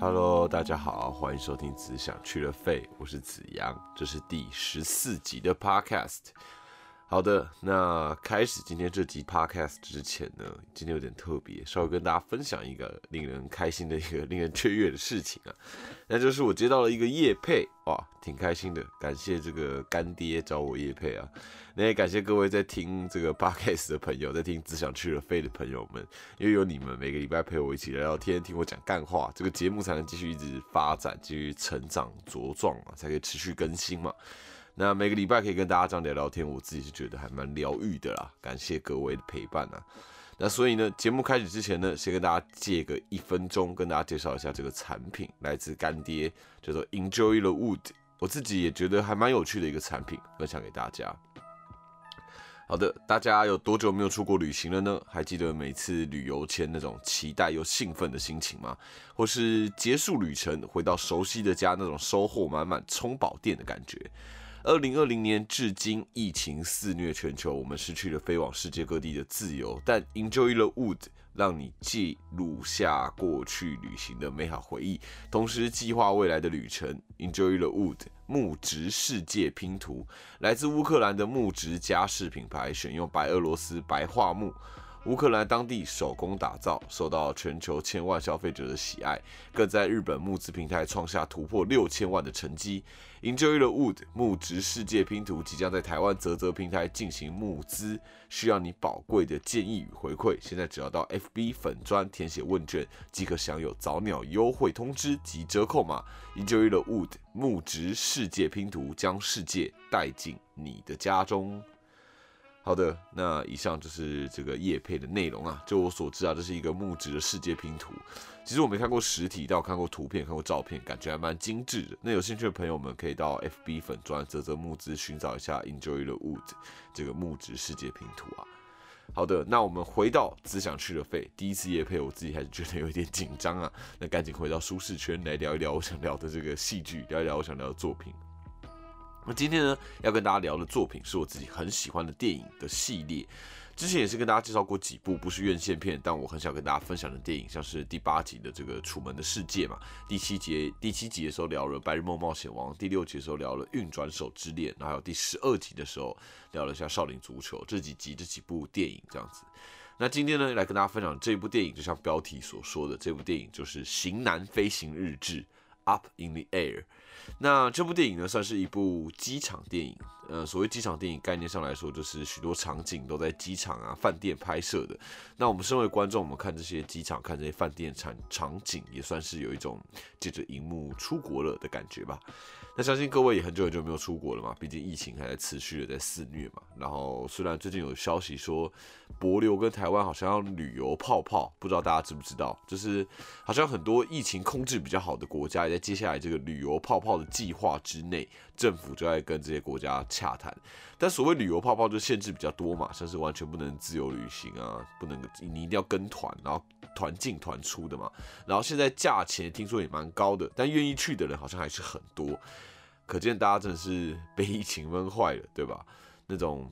Hello，大家好，欢迎收听《只想去了肺》，我是子阳，这是第十四集的 Podcast。好的，那开始今天这集 Podcast 之前呢，今天有点特别，稍微跟大家分享一个令人开心的一个 令人雀跃的事情啊，那就是我接到了一个叶配，哇，挺开心的，感谢这个干爹找我叶配啊，那也感谢各位在听这个 Podcast 的朋友，在听只想去了肺的朋友们，因为有你们每个礼拜陪我一起聊聊天，听我讲干话，这个节目才能继续一直发展，继续成长茁壮啊，才可以持续更新嘛。那每个礼拜可以跟大家这样聊聊天，我自己是觉得还蛮疗愈的啦。感谢各位的陪伴啊。那所以呢，节目开始之前呢，先跟大家借个一分钟，跟大家介绍一下这个产品，来自干爹，叫做 Enjoy the Wood。我自己也觉得还蛮有趣的一个产品，分享给大家。好的，大家有多久没有出国旅行了呢？还记得每次旅游前那种期待又兴奋的心情吗？或是结束旅程回到熟悉的家那种收获满满、充饱电的感觉？二零二零年至今，疫情肆虐全球，我们失去了飞往世界各地的自由。但 Enjoy the Wood 让你记录下过去旅行的美好回忆，同时计划未来的旅程。Enjoy the Wood 木质世界拼图，来自乌克兰的木质家饰品牌，选用白俄罗斯白桦木。乌克兰当地手工打造，受到全球千万消费者的喜爱，更在日本募资平台创下突破六千万的成绩。Enjoy the Wood 木植世界拼图即将在台湾泽泽平台进行募资，需要你宝贵的建议与回馈。现在只要到 FB 粉砖填写问卷，即可享有早鸟优惠通知及折扣码。Enjoy the Wood 木植世界拼图将世界带进你的家中。好的，那以上就是这个叶配的内容啊。就我所知啊，这是一个木质的世界拼图。其实我没看过实体，但我看过图片，看过照片，感觉还蛮精致的。那有兴趣的朋友们可以到 FB 粉砖泽泽木资寻找一下 Enjoy the Wood 这个木质世界拼图啊。好的，那我们回到只想去的费，第一次叶配，我自己还是觉得有一点紧张啊。那赶紧回到舒适圈来聊一聊我想聊的这个戏剧，聊一聊我想聊的作品。那今天呢，要跟大家聊的作品是我自己很喜欢的电影的系列。之前也是跟大家介绍过几部不是院线片，但我很想跟大家分享的电影，像是第八集的这个《楚门的世界》嘛，第七集第七集的时候聊了《白日梦冒险王》，第六集的时候聊了《运转手之恋》，然后还有第十二集的时候聊了一下《少林足球》这几集这几部电影这样子。那今天呢，来跟大家分享这部电影，就像标题所说的，这部电影就是《型男飞行日志》（Up in the Air）。那这部电影呢，算是一部机场电影。呃，所谓机场电影概念上来说，就是许多场景都在机场啊、饭店拍摄的。那我们身为观众，我们看这些机场、看这些饭店场场景，也算是有一种借着荧幕出国了的感觉吧。那相信各位也很久很久没有出国了嘛，毕竟疫情还在持续的在肆虐嘛。然后虽然最近有消息说，博流跟台湾好像要旅游泡泡，不知道大家知不知道？就是好像很多疫情控制比较好的国家，也在接下来这个旅游泡泡的计划之内。政府就在跟这些国家洽谈，但所谓旅游泡泡就限制比较多嘛，像是完全不能自由旅行啊，不能你一定要跟团，然后团进团出的嘛。然后现在价钱听说也蛮高的，但愿意去的人好像还是很多，可见大家真的是被疫情闷坏了，对吧？那种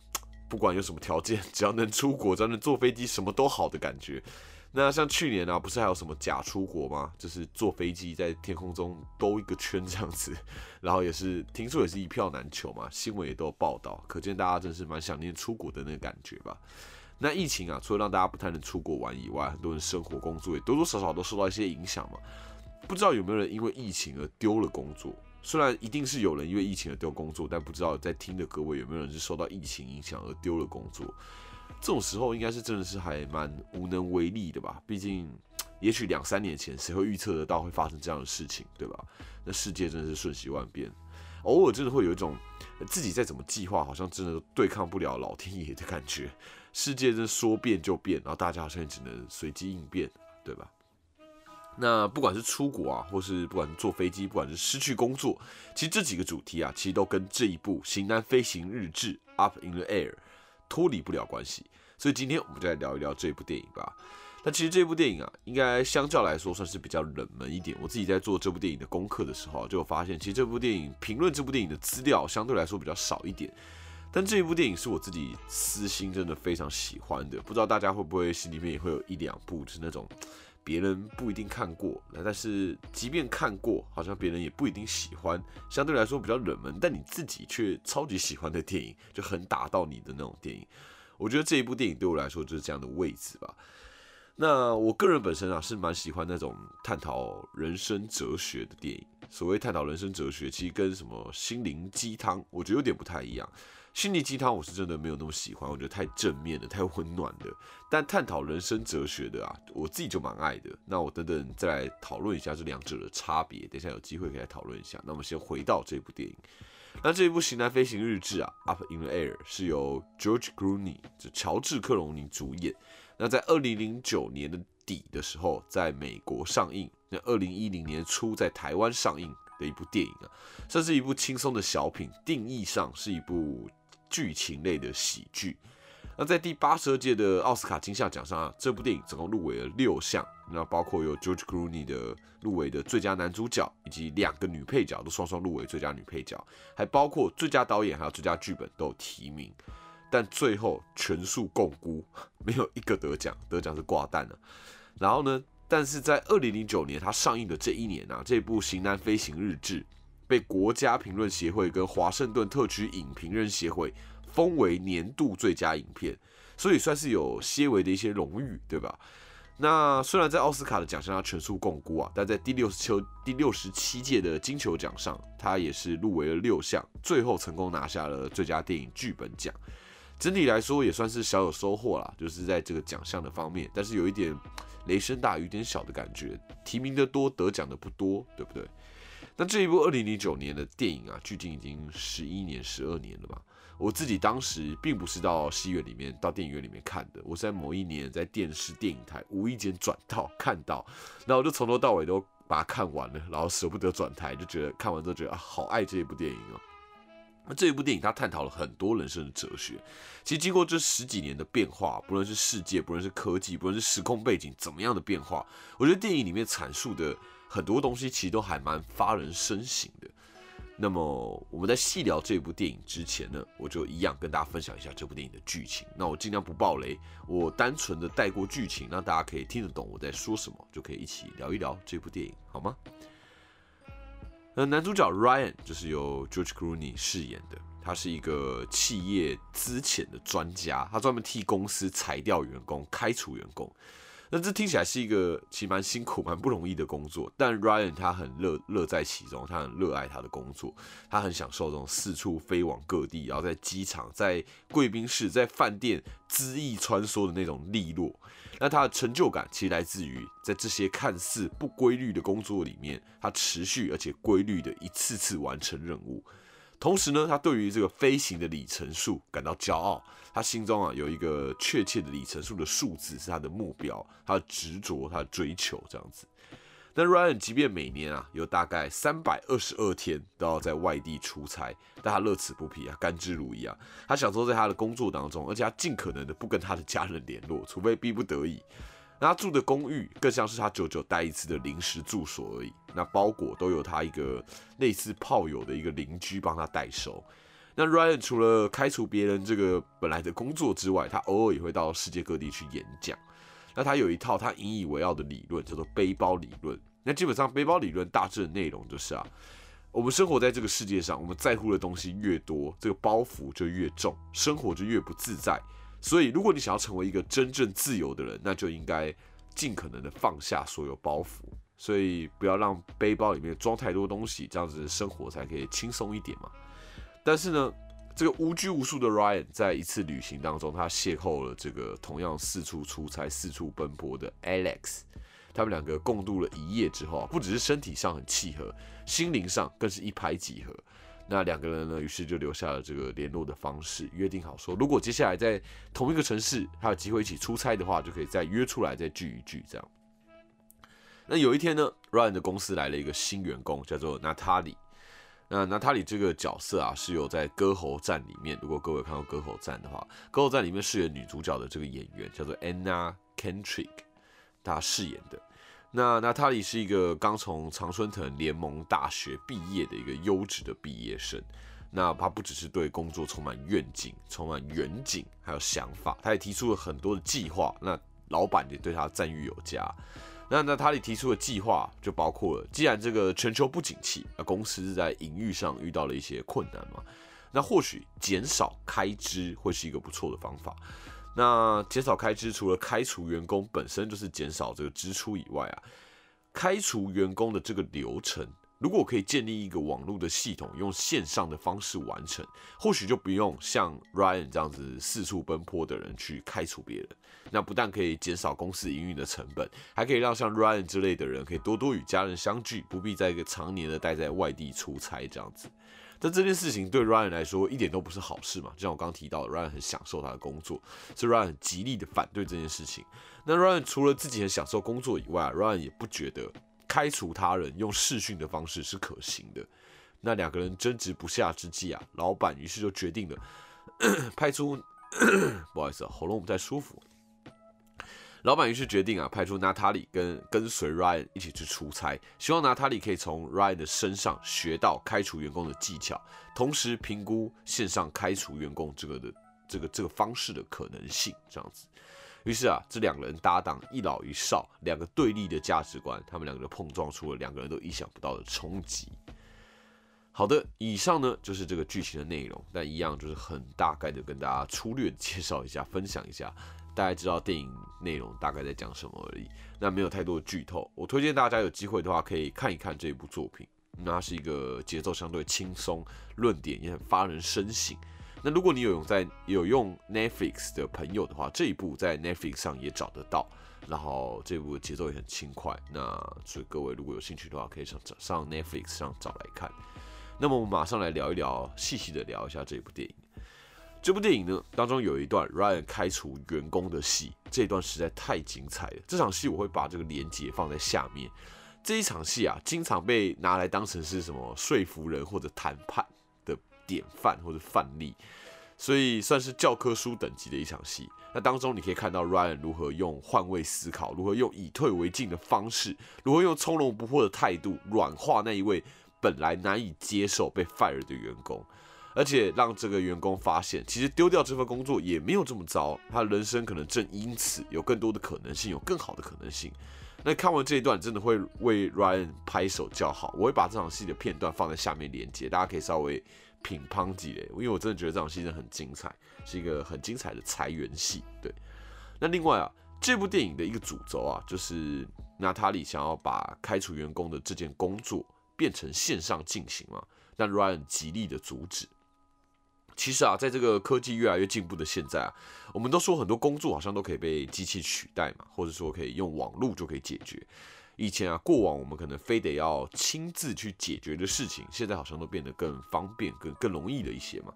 不管有什么条件，只要能出国，只要能坐飞机，什么都好的感觉。那像去年啊，不是还有什么假出国吗？就是坐飞机在天空中兜一个圈这样子，然后也是听说也是一票难求嘛，新闻也都有报道，可见大家真是蛮想念出国的那个感觉吧。那疫情啊，除了让大家不太能出国玩以外，很多人生活工作也多多少少都受到一些影响嘛。不知道有没有人因为疫情而丢了工作？虽然一定是有人因为疫情而丢工作，但不知道在听的各位有没有人是受到疫情影响而丢了工作？这种时候应该是真的是还蛮无能为力的吧？毕竟，也许两三年前谁会预测得到会发生这样的事情，对吧？那世界真的是瞬息万变，偶尔真的会有一种自己再怎么计划，好像真的对抗不了老天爷的感觉。世界真说变就变，然后大家好像也只能随机应变，对吧？那不管是出国啊，或是不管是坐飞机，不管是失去工作，其实这几个主题啊，其实都跟这一部《型男飞行日志》（Up in the Air）。脱离不了关系，所以今天我们就来聊一聊这部电影吧。那其实这部电影啊，应该相较来说算是比较冷门一点。我自己在做这部电影的功课的时候，就发现其实这部电影评论这部电影的资料相对来说比较少一点。但这一部电影是我自己私心真的非常喜欢的，不知道大家会不会心里面也会有一两部就是那种别人不一定看过，但是即便看过，好像别人也不一定喜欢，相对来说比较冷门，但你自己却超级喜欢的电影，就很打到你的那种电影。我觉得这一部电影对我来说就是这样的位置吧。那我个人本身啊是蛮喜欢那种探讨人生哲学的电影。所谓探讨人生哲学，其实跟什么心灵鸡汤，我觉得有点不太一样。心灵鸡汤我是真的没有那么喜欢，我觉得太正面了，太温暖了。但探讨人生哲学的啊，我自己就蛮爱的。那我等等再来讨论一下这两者的差别，等下有机会可以来讨论一下。那我们先回到这部电影。那这一部《型男飞行日志》啊，《Up in the Air》是由 George Clooney 就乔治克隆尼主演。那在二零零九年的底的时候，在美国上映。那二零一零年初在台湾上映的一部电影啊，算是一部轻松的小品，定义上是一部。剧情类的喜剧，那在第八十二届的奥斯卡金像奖上啊，这部电影总共入围了六项，那包括有 George Clooney 的入围的最佳男主角，以及两个女配角都双双入围最佳女配角，还包括最佳导演还有最佳剧本都有提名，但最后全数共估，没有一个得奖，得奖是挂蛋了。然后呢，但是在二零零九年它上映的这一年啊，这部《型男飞行日志》。被国家评论协会跟华盛顿特区影评人协会封为年度最佳影片，所以算是有些微的一些荣誉，对吧？那虽然在奥斯卡的奖项上全数共估啊，但在第六十球第六十七届的金球奖上，他也是入围了六项，最后成功拿下了最佳电影剧本奖。整体来说也算是小有收获啦，就是在这个奖项的方面，但是有一点雷声大雨点小的感觉，提名的多，得奖的不多，对不对？那这一部二零零九年的电影啊，距今已经十一年、十二年了吧？我自己当时并不是到戏院里面、到电影院里面看的，我是在某一年在电视电影台无意间转到看到，那我就从头到尾都把它看完了，然后舍不得转台，就觉得看完之后觉得啊，好爱这一部电影哦。那这一部电影它探讨了很多人生的哲学，其实经过这十几年的变化，不论是世界，不论是科技，不论是时空背景怎么样的变化，我觉得电影里面阐述的。很多东西其实都还蛮发人深省的。那么我们在细聊这部电影之前呢，我就一样跟大家分享一下这部电影的剧情。那我尽量不爆雷，我单纯的带过剧情，让大家可以听得懂我在说什么，就可以一起聊一聊这部电影，好吗？那男主角 Ryan 就是由 George Clooney 饰演的，他是一个企业资遣的专家，他专门替公司裁掉员工、开除员工。那这听起来是一个其实蛮辛苦、蛮不容易的工作，但 Ryan 他很乐乐在其中，他很热爱他的工作，他很享受这种四处飞往各地，然后在机场、在贵宾室、在饭店恣意穿梭的那种利落。那他的成就感其实来自于在这些看似不规律的工作里面，他持续而且规律的一次次完成任务。同时呢，他对于这个飞行的里程数感到骄傲，他心中啊有一个确切的里程数的数字是他的目标，他的执着，他的追求这样子。那 Ryan 即便每年啊有大概三百二十二天都要在外地出差，但他乐此不疲啊，甘之如饴啊。他享受在他的工作当中，而且他尽可能的不跟他的家人联络，除非逼不得已。那他住的公寓更像是他久久待一次的临时住所而已。那包裹都有他一个类似炮友的一个邻居帮他代收。那 Ryan 除了开除别人这个本来的工作之外，他偶尔也会到世界各地去演讲。那他有一套他引以为傲的理论，叫做背包理论。那基本上背包理论大致的内容就是啊，我们生活在这个世界上，我们在乎的东西越多，这个包袱就越重，生活就越不自在。所以，如果你想要成为一个真正自由的人，那就应该尽可能的放下所有包袱。所以，不要让背包里面装太多东西，这样子生活才可以轻松一点嘛。但是呢，这个无拘无束的 Ryan 在一次旅行当中，他邂逅了这个同样四处出差、四处奔波的 Alex。他们两个共度了一夜之后，不只是身体上很契合，心灵上更是一拍即合。那两个人呢，于是就留下了这个联络的方式，约定好说，如果接下来在同一个城市还有机会一起出差的话，就可以再约出来再聚一聚。这样。那有一天呢，Ryan 的公司来了一个新员工，叫做 Natalie。那娜塔莉这个角色啊，是有在《歌喉战》里面，如果各位看过《歌喉战》的话，《歌喉战》里面饰演女主角的这个演员叫做 Anna Kendrick，她饰演的。那娜塔里是一个刚从常春藤联盟大学毕业的一个优质的毕业生。那他不只是对工作充满愿景、充满远景，还有想法，他也提出了很多的计划。那老板也对他赞誉有加。那那他里提出的计划就包括了，既然这个全球不景气，那公司在营运上遇到了一些困难嘛，那或许减少开支会是一个不错的方法。那减少开支，除了开除员工本身就是减少这个支出以外啊，开除员工的这个流程。如果可以建立一个网络的系统，用线上的方式完成，或许就不用像 Ryan 这样子四处奔波的人去开除别人。那不但可以减少公司营运的成本，还可以让像 Ryan 之类的人可以多多与家人相聚，不必在一个常年的待在外地出差这样子。但这件事情对 Ryan 来说一点都不是好事嘛？就像我刚提到的，Ryan 很享受他的工作，所以 Ryan 极力的反对这件事情。那 Ryan 除了自己很享受工作以外，Ryan 也不觉得。开除他人用视讯的方式是可行的。那两个人争执不下之际啊，老板于是就决定了 派出，不好意思，啊喉咙不太舒服。老板于是决定啊，派出娜塔莉跟跟随 Ryan 一起去出差，希望娜塔莉可以从 Ryan 的身上学到开除员工的技巧，同时评估线上开除员工这个的这个这个方式的可能性，这样子。于是啊，这两个人搭档，一老一少，两个对立的价值观，他们两个人碰撞出了两个人都意想不到的冲击。好的，以上呢就是这个剧情的内容，但一样就是很大概的跟大家粗略介绍一下，分享一下，大家知道电影内容大概在讲什么而已。那没有太多的剧透，我推荐大家有机会的话可以看一看这一部作品。那是一个节奏相对轻松，论点也很发人深省。那如果你有用在有用 Netflix 的朋友的话，这一部在 Netflix 上也找得到，然后这部节奏也很轻快。那所以各位如果有兴趣的话，可以上上 Netflix 上找来看。那么我们马上来聊一聊，细细的聊一下这部电影。这部电影呢当中有一段 Ryan 开除员工的戏，这一段实在太精彩了。这场戏我会把这个连接放在下面。这一场戏啊，经常被拿来当成是什么说服人或者谈判。典范或者范例，所以算是教科书等级的一场戏。那当中你可以看到 Ryan 如何用换位思考，如何用以退为进的方式，如何用从容不迫的态度软化那一位本来难以接受被 fire 的员工，而且让这个员工发现，其实丢掉这份工作也没有这么糟，他人生可能正因此有更多的可能性，有更好的可能性。那看完这一段，真的会为 Ryan 拍手叫好。我会把这场戏的片段放在下面连接，大家可以稍微。品乓级嘞，因为我真的觉得这场戏真的很精彩，是一个很精彩的裁员戏。对，那另外啊，这部电影的一个主轴啊，就是娜塔莉想要把开除员工的这件工作变成线上进行嘛，但 Ryan 极力的阻止。其实啊，在这个科技越来越进步的现在啊，我们都说很多工作好像都可以被机器取代嘛，或者说可以用网络就可以解决。以前啊，过往我们可能非得要亲自去解决的事情，现在好像都变得更方便、更更容易了一些嘛。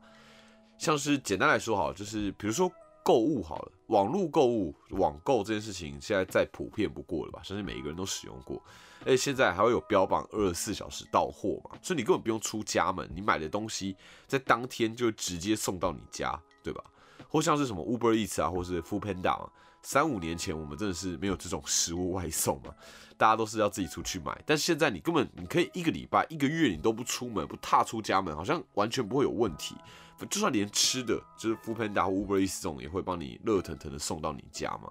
像是简单来说，好，就是比如说购物好了，网络购物、网购这件事情，现在再普遍不过了吧？相信每一个人都使用过。而且现在还会有标榜二十四小时到货嘛，所以你根本不用出家门，你买的东西在当天就直接送到你家，对吧？或像是什么 Uber Eats 啊，或是 Food Panda 嘛。三五年前我们真的是没有这种食物外送嘛，大家都是要自己出去买。但现在你根本你可以一个礼拜、一个月你都不出门、不踏出家门，好像完全不会有问题。就算连吃的，就是 f o o Panda 或 Uber Eats 这种，也会帮你热腾腾的送到你家嘛。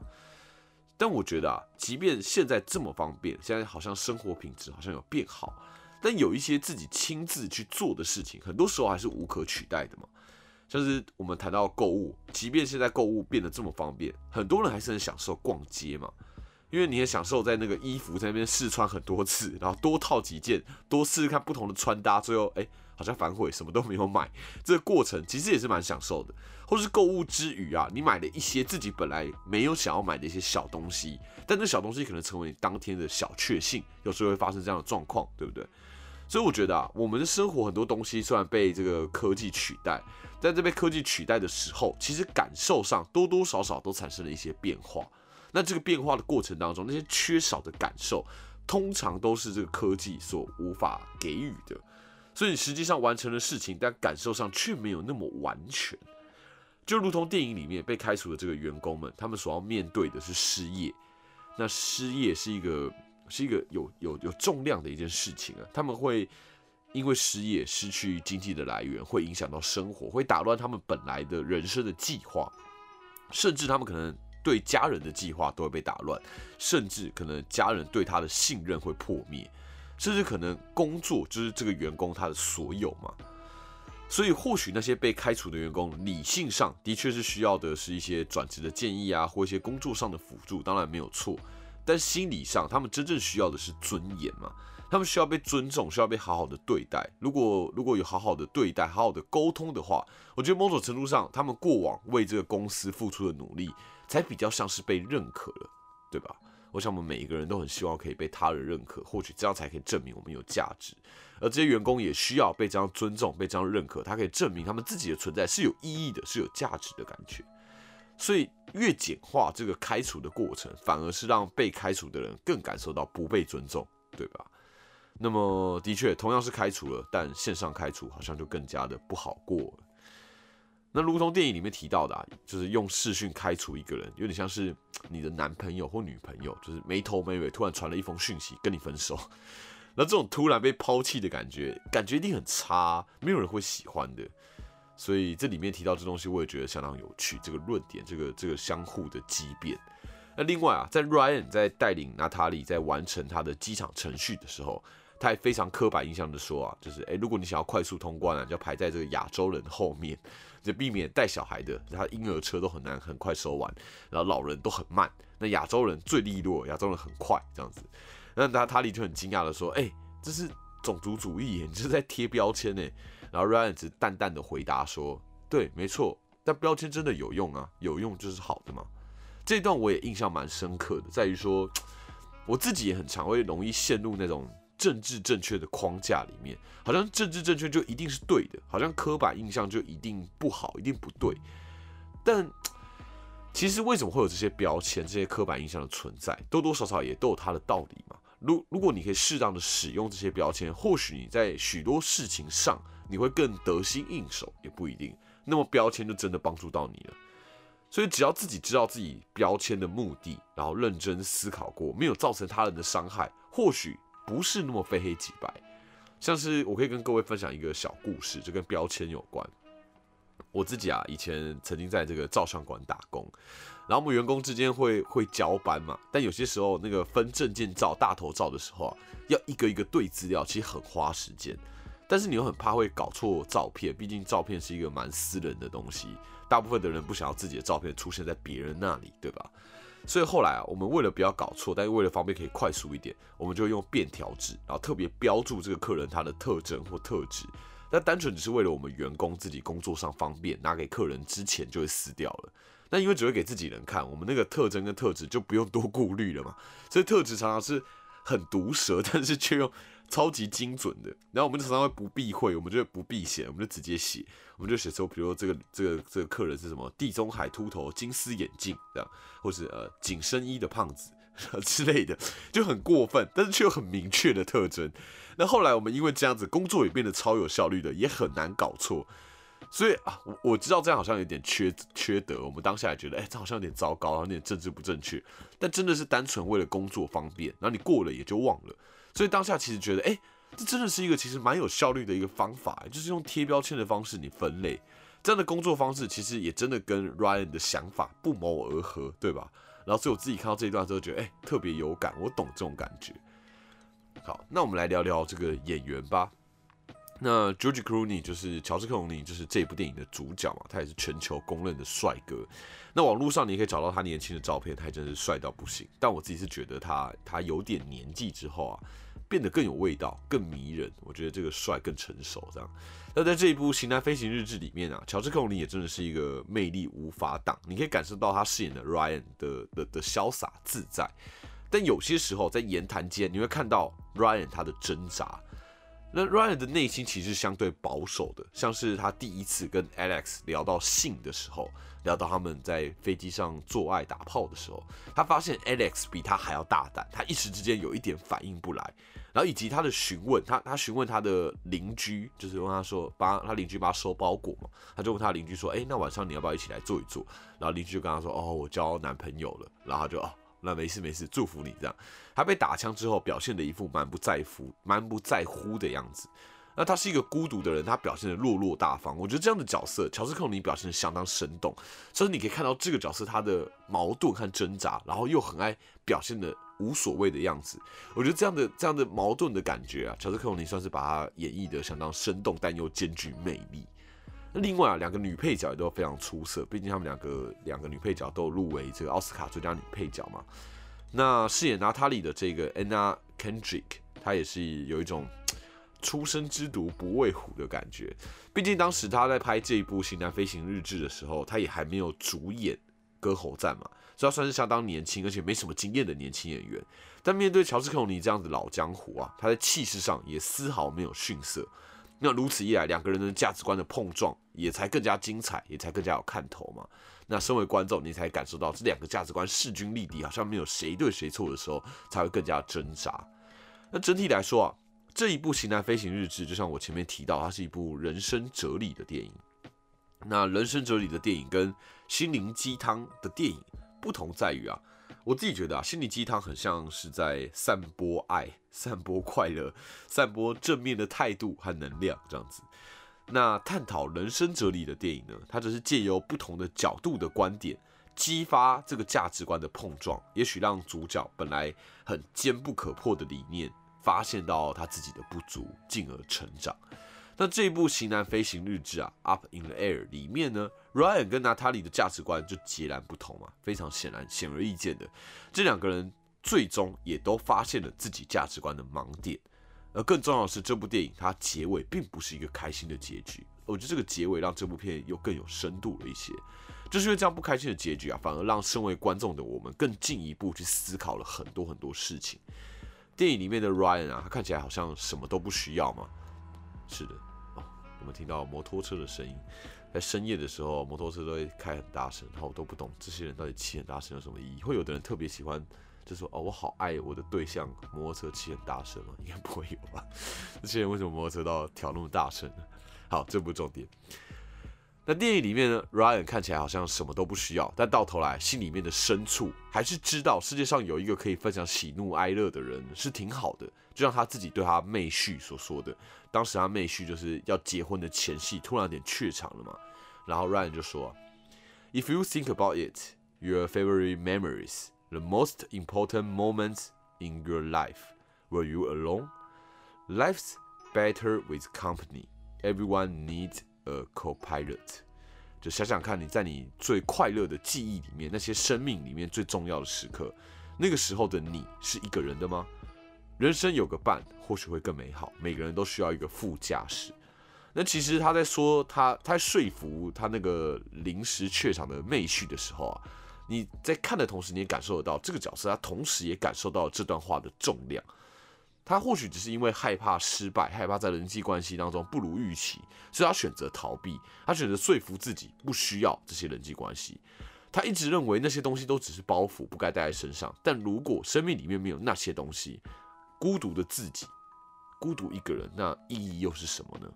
但我觉得啊，即便现在这么方便，现在好像生活品质好像有变好，但有一些自己亲自去做的事情，很多时候还是无可取代的嘛。像是我们谈到购物，即便现在购物变得这么方便，很多人还是很享受逛街嘛，因为你也享受在那个衣服在那边试穿很多次，然后多套几件，多试试看不同的穿搭，最后哎好像反悔什么都没有买，这个过程其实也是蛮享受的。或是购物之余啊，你买了一些自己本来没有想要买的一些小东西，但那小东西可能成为你当天的小确幸，有时候会发生这样的状况，对不对？所以我觉得啊，我们的生活很多东西虽然被这个科技取代，在这被科技取代的时候，其实感受上多多少少都产生了一些变化。那这个变化的过程当中，那些缺少的感受，通常都是这个科技所无法给予的。所以你实际上完成了事情，但感受上却没有那么完全。就如同电影里面被开除的这个员工们，他们所要面对的是失业。那失业是一个。是一个有有有重量的一件事情啊，他们会因为失业失去经济的来源，会影响到生活，会打乱他们本来的人生的计划，甚至他们可能对家人的计划都会被打乱，甚至可能家人对他的信任会破灭，甚至可能工作就是这个员工他的所有嘛。所以或许那些被开除的员工，理性上的确是需要的是一些转职的建议啊，或一些工作上的辅助，当然没有错。但心理上，他们真正需要的是尊严嘛？他们需要被尊重，需要被好好的对待。如果如果有好好的对待，好好的沟通的话，我觉得某种程度上，他们过往为这个公司付出的努力，才比较像是被认可了，对吧？我想我们每一个人都很希望可以被他人认可，或许这样才可以证明我们有价值。而这些员工也需要被这样尊重，被这样认可，他可以证明他们自己的存在是有意义的，是有价值的感觉。所以越简化这个开除的过程，反而是让被开除的人更感受到不被尊重，对吧？那么的确，同样是开除了，但线上开除好像就更加的不好过了。那如同电影里面提到的，啊，就是用视讯开除一个人，有点像是你的男朋友或女朋友，就是没头没尾突然传了一封讯息跟你分手，那这种突然被抛弃的感觉，感觉一定很差，没有人会喜欢的。所以这里面提到这东西，我也觉得相当有趣。这个论点，这个这个相互的畸变。那另外啊，在 Ryan 在带领娜塔莉在完成他的机场程序的时候。他还非常刻板印象的说啊，就是诶，如果你想要快速通关啊，就要排在这个亚洲人后面，就避免带小孩的，他婴儿车都很难很快收完，然后老人都很慢，那亚洲人最利落，亚洲人很快这样子。那娜塔莉就很惊讶的说，哎，这是种族主义，你是在贴标签呢？然后 Ryan 只淡淡的回答说，对，没错，但标签真的有用啊，有用就是好的嘛。这段我也印象蛮深刻的，在于说，我自己也很常会容易陷入那种。政治正确的框架里面，好像政治正确就一定是对的，好像刻板印象就一定不好，一定不对。但其实为什么会有这些标签、这些刻板印象的存在？多多少少也都有它的道理嘛。如如果你可以适当的使用这些标签，或许你在许多事情上你会更得心应手，也不一定。那么标签就真的帮助到你了。所以只要自己知道自己标签的目的，然后认真思考过，没有造成他人的伤害，或许。不是那么非黑即白，像是我可以跟各位分享一个小故事，就跟标签有关。我自己啊，以前曾经在这个照相馆打工，然后我们员工之间会会交班嘛，但有些时候那个分证件照、大头照的时候啊，要一个一个对资料，其实很花时间。但是你又很怕会搞错照片，毕竟照片是一个蛮私人的东西，大部分的人不想要自己的照片出现在别人那里，对吧？所以后来啊，我们为了不要搞错，但是为了方便可以快速一点，我们就用便条纸，然后特别标注这个客人他的特征或特质。那单纯只是为了我们员工自己工作上方便，拿给客人之前就会撕掉了。那因为只会给自己人看，我们那个特征跟特质就不用多顾虑了嘛。所以特质常常是很毒舌，但是却用。超级精准的，然后我们常常会不避讳，我们就不避嫌，我们就直接写，我们就写说，比如说这个这个这个客人是什么地中海秃头金丝眼镜这样，或是呃紧身衣的胖子 之类的，就很过分，但是却有很明确的特征。那后来我们因为这样子，工作也变得超有效率的，也很难搞错。所以啊，我我知道这样好像有点缺缺德，我们当下也觉得，哎，这好像有点糟糕，然后有点政治不正确。但真的是单纯为了工作方便，然后你过了也就忘了。所以当下其实觉得，哎，这真的是一个其实蛮有效率的一个方法，就是用贴标签的方式你分类，这样的工作方式其实也真的跟 Ryan 的想法不谋而合，对吧？然后所以我自己看到这一段之后，觉得，哎，特别有感，我懂这种感觉。好，那我们来聊聊这个演员吧。那 George Clooney 就是乔治克隆尼，就是这部电影的主角嘛，他也是全球公认的帅哥。那网络上你可以找到他年轻的照片，他真是帅到不行。但我自己是觉得他他有点年纪之后啊，变得更有味道，更迷人。我觉得这个帅更成熟这样。那在这一部《型男飞行日志》里面啊，乔治克隆尼也真的是一个魅力无法挡，你可以感受到他饰演的 Ryan 的的的潇洒自在。但有些时候在言谈间，你会看到 Ryan 他的挣扎。那 Ryan 的内心其实相对保守的，像是他第一次跟 Alex 聊到性的时候，聊到他们在飞机上做爱打炮的时候，他发现 Alex 比他还要大胆，他一时之间有一点反应不来。然后以及他的询问，他他询问他的邻居，就是问他说，帮他邻居帮他收包裹嘛，他就问他邻居说，哎，那晚上你要不要一起来坐一坐？然后邻居就跟他说，哦，我交男朋友了。然后他就哦。那没事没事，祝福你这样。他被打枪之后，表现的一副蛮不在乎、蛮不在乎的样子。那他是一个孤独的人，他表现的落落大方。我觉得这样的角色，乔治克隆尼表现的相当生动，甚至你可以看到这个角色他的矛盾和挣扎，然后又很爱表现的无所谓的样子。我觉得这样的这样的矛盾的感觉啊，乔治克隆尼算是把他演绎的相当生动，但又兼具魅力。另外啊，两个女配角也都非常出色，毕竟他们两个两个女配角都入围这个奥斯卡最佳女配角嘛。那饰演娜塔莉的这个 Anna Kendrick，她也是有一种。初生之犊不畏虎的感觉，毕竟当时她在拍这一部《型男飞行日志》的时候，她也还没有主演《歌喉战》嘛，所以他算是相当年轻而且没什么经验的年轻演员。但面对乔治·克隆尼这样子老江湖啊，他在气势上也丝毫没有逊色。那如此一来，两个人的价值观的碰撞也才更加精彩，也才更加有看头嘛。那身为观众，你才感受到这两个价值观势均力敌，好像没有谁对谁错的时候，才会更加挣扎。那整体来说啊。这一部《型男飞行日志》，就像我前面提到，它是一部人生哲理的电影。那人生哲理的电影跟心灵鸡汤的电影不同在于啊，我自己觉得啊，心灵鸡汤很像是在散播爱、散播快乐、散播正面的态度和能量这样子。那探讨人生哲理的电影呢，它只是借由不同的角度的观点，激发这个价值观的碰撞，也许让主角本来很坚不可破的理念。发现到他自己的不足，进而成长。那这部《型男飞行日志》啊，《Up in the Air》里面呢，Ryan 跟娜塔莉的价值观就截然不同嘛，非常显然、显而易见的，这两个人最终也都发现了自己价值观的盲点。而更重要的是，这部电影它结尾并不是一个开心的结局。我觉得这个结尾让这部片又更有深度了一些，就是因为这样不开心的结局啊，反而让身为观众的我们更进一步去思考了很多很多事情。电影里面的 Ryan 啊，他看起来好像什么都不需要嘛。是的，我们听到摩托车的声音，在深夜的时候，摩托车都会开很大声，然后我都不懂这些人到底骑很大声有什么意义。会有的人特别喜欢，就说哦，我好爱我的对象，摩托车骑很大声吗？应该不会有吧？这些人为什么摩托车都要调那么大声呢？好，这不是重点。那电影里面呢，Ryan 看起来好像什么都不需要，但到头来心里面的深处还是知道世界上有一个可以分享喜怒哀乐的人是挺好的。就像他自己对他妹婿所说的，当时他妹婿就是要结婚的前夕，突然有点怯场了嘛。然后 Ryan 就说：“If you think about it, your favorite memories, the most important moments in your life, were you alone? Life's better with company. Everyone needs.” a，co-pilot，就想想看，你在你最快乐的记忆里面，那些生命里面最重要的时刻，那个时候的你是一个人的吗？人生有个伴，或许会更美好。每个人都需要一个副驾驶。那其实他在说他，他在说服他那个临时怯场的妹婿的时候啊，你在看的同时，你也感受得到这个角色，他同时也感受到这段话的重量。他或许只是因为害怕失败，害怕在人际关系当中不如预期，所以他选择逃避，他选择说服自己不需要这些人际关系。他一直认为那些东西都只是包袱，不该带在身上。但如果生命里面没有那些东西，孤独的自己，孤独一个人，那意义又是什么呢？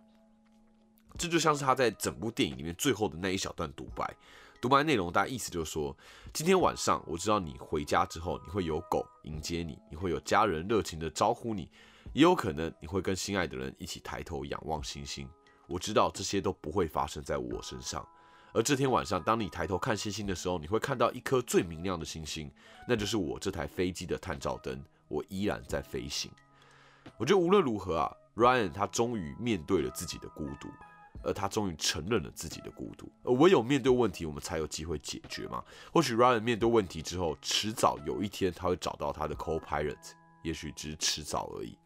这就像是他在整部电影里面最后的那一小段独白。独白内容，大概意思就是说，今天晚上我知道你回家之后，你会有狗迎接你，你会有家人热情的招呼你，也有可能你会跟心爱的人一起抬头仰望星星。我知道这些都不会发生在我身上，而这天晚上，当你抬头看星星的时候，你会看到一颗最明亮的星星，那就是我这台飞机的探照灯。我依然在飞行。我觉得无论如何啊，Ryan 他终于面对了自己的孤独。而他终于承认了自己的孤独，而唯有面对问题，我们才有机会解决嘛。或许 Ryan 面对问题之后，迟早有一天他会找到他的 co-pilot，也许只是迟早而已。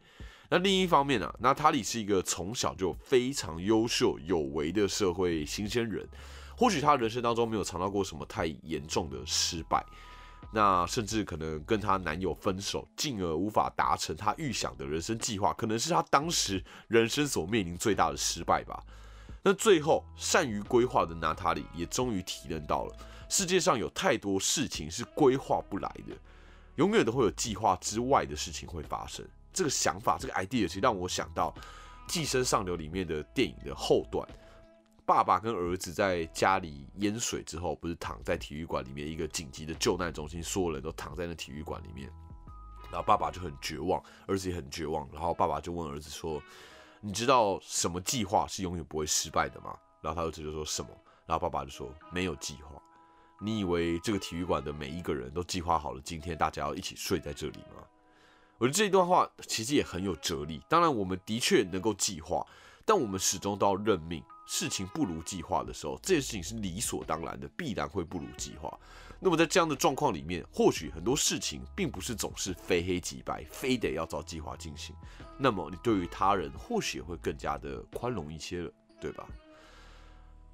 那另一方面呢？那塔里是一个从小就非常优秀有为的社会新鲜人，或许他人生当中没有尝到过什么太严重的失败，那甚至可能跟她男友分手，进而无法达成她预想的人生计划，可能是她当时人生所面临最大的失败吧。那最后，善于规划的娜塔莉也终于体认到了，世界上有太多事情是规划不来的，永远都会有计划之外的事情会发生。这个想法，这个 idea 其实让我想到《寄生上流》里面的电影的后段，爸爸跟儿子在家里淹水之后，不是躺在体育馆里面一个紧急的救难中心，所有人都躺在那体育馆里面，然后爸爸就很绝望，儿子也很绝望，然后爸爸就问儿子说。你知道什么计划是永远不会失败的吗？然后他儿子就说什么？然后爸爸就说没有计划。你以为这个体育馆的每一个人都计划好了今天大家要一起睡在这里吗？我觉得这一段话其实也很有哲理。当然，我们的确能够计划，但我们始终都要认命。事情不如计划的时候，这件事情是理所当然的，必然会不如计划。那么在这样的状况里面，或许很多事情并不是总是非黑即白，非得要照计划进行。那么你对于他人或许也会更加的宽容一些了，对吧？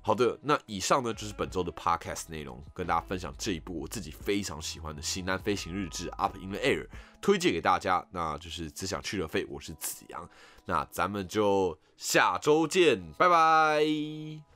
好的，那以上呢就是本周的 podcast 内容，跟大家分享这一部我自己非常喜欢的《西南飞行日志》Up in the Air，推荐给大家。那就是只想去了飞，我是子阳，那咱们就下周见，拜拜。